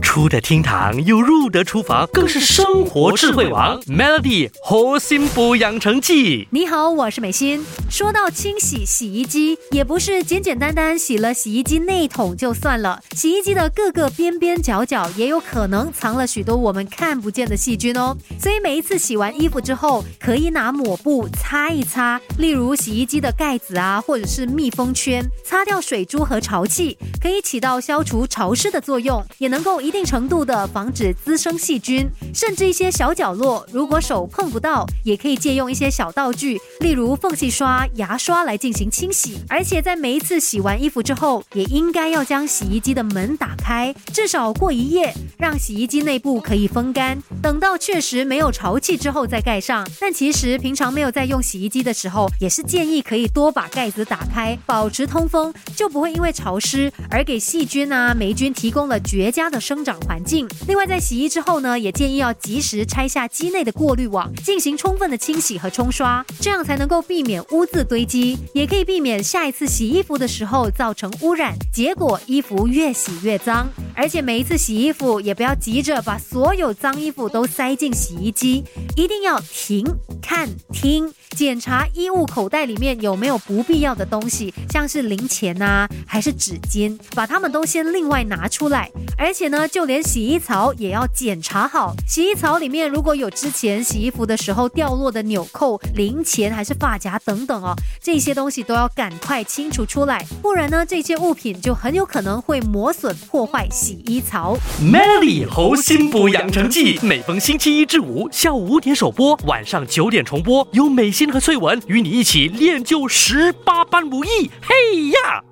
出得厅堂又入得厨房，更是生活智慧王。Melody 活心补养成记。你好，我是美心。说到清洗洗衣机，也不是简简单单洗了洗衣机内桶就算了，洗衣机的各个边边角角也有可能藏了许多我们看不见的细菌哦。所以每一次洗完衣服之后，可以拿抹布擦一擦，例如洗衣机的盖子啊，或者是密封圈，擦掉水珠和潮气，可以起到消除潮湿的作用，也能够一定程度的防止滋生细菌。甚至一些小角落，如果手碰不到，也可以借用一些小道具，例如缝隙刷、牙刷来进行清洗。而且在每一次洗完衣服之后，也应该要将洗衣机的门打开，至少过一夜，让洗衣机内部可以风干。等到确实没有潮气之后再盖上。但其实平常没有在用洗衣机的时候，也是建议可以多把盖子打开，保持通风，就不会因为潮湿而给细菌啊、霉菌提供了绝佳的生长环境。另外，在洗衣之后呢，也建议要及时拆下机内的过滤网，进行充分的清洗和冲刷，这样才能够避免污自堆积，也可以避免下一次洗衣服的时候造成污染，结果衣服越洗越脏。而且每一次洗衣服也不要急着把所有脏衣服都塞进洗衣机，一定要停、看、听，检查衣物口袋里面有没有不必要的东西，像是零钱呐、还是纸巾，把它们都先另外拿出来。而且呢，就连洗衣槽也要检查好，洗衣槽里面如果有之前洗衣服的时候掉落的纽扣、零钱还是发夹等等哦，这些东西都要赶快清除出来，不然呢，这些物品就很有可能会磨损破坏洗衣槽。Melly 猴心补养成记，每逢星期一至五下午五点首播，晚上九点重播，由美心和翠文与你一起练就十八般武艺。嘿呀！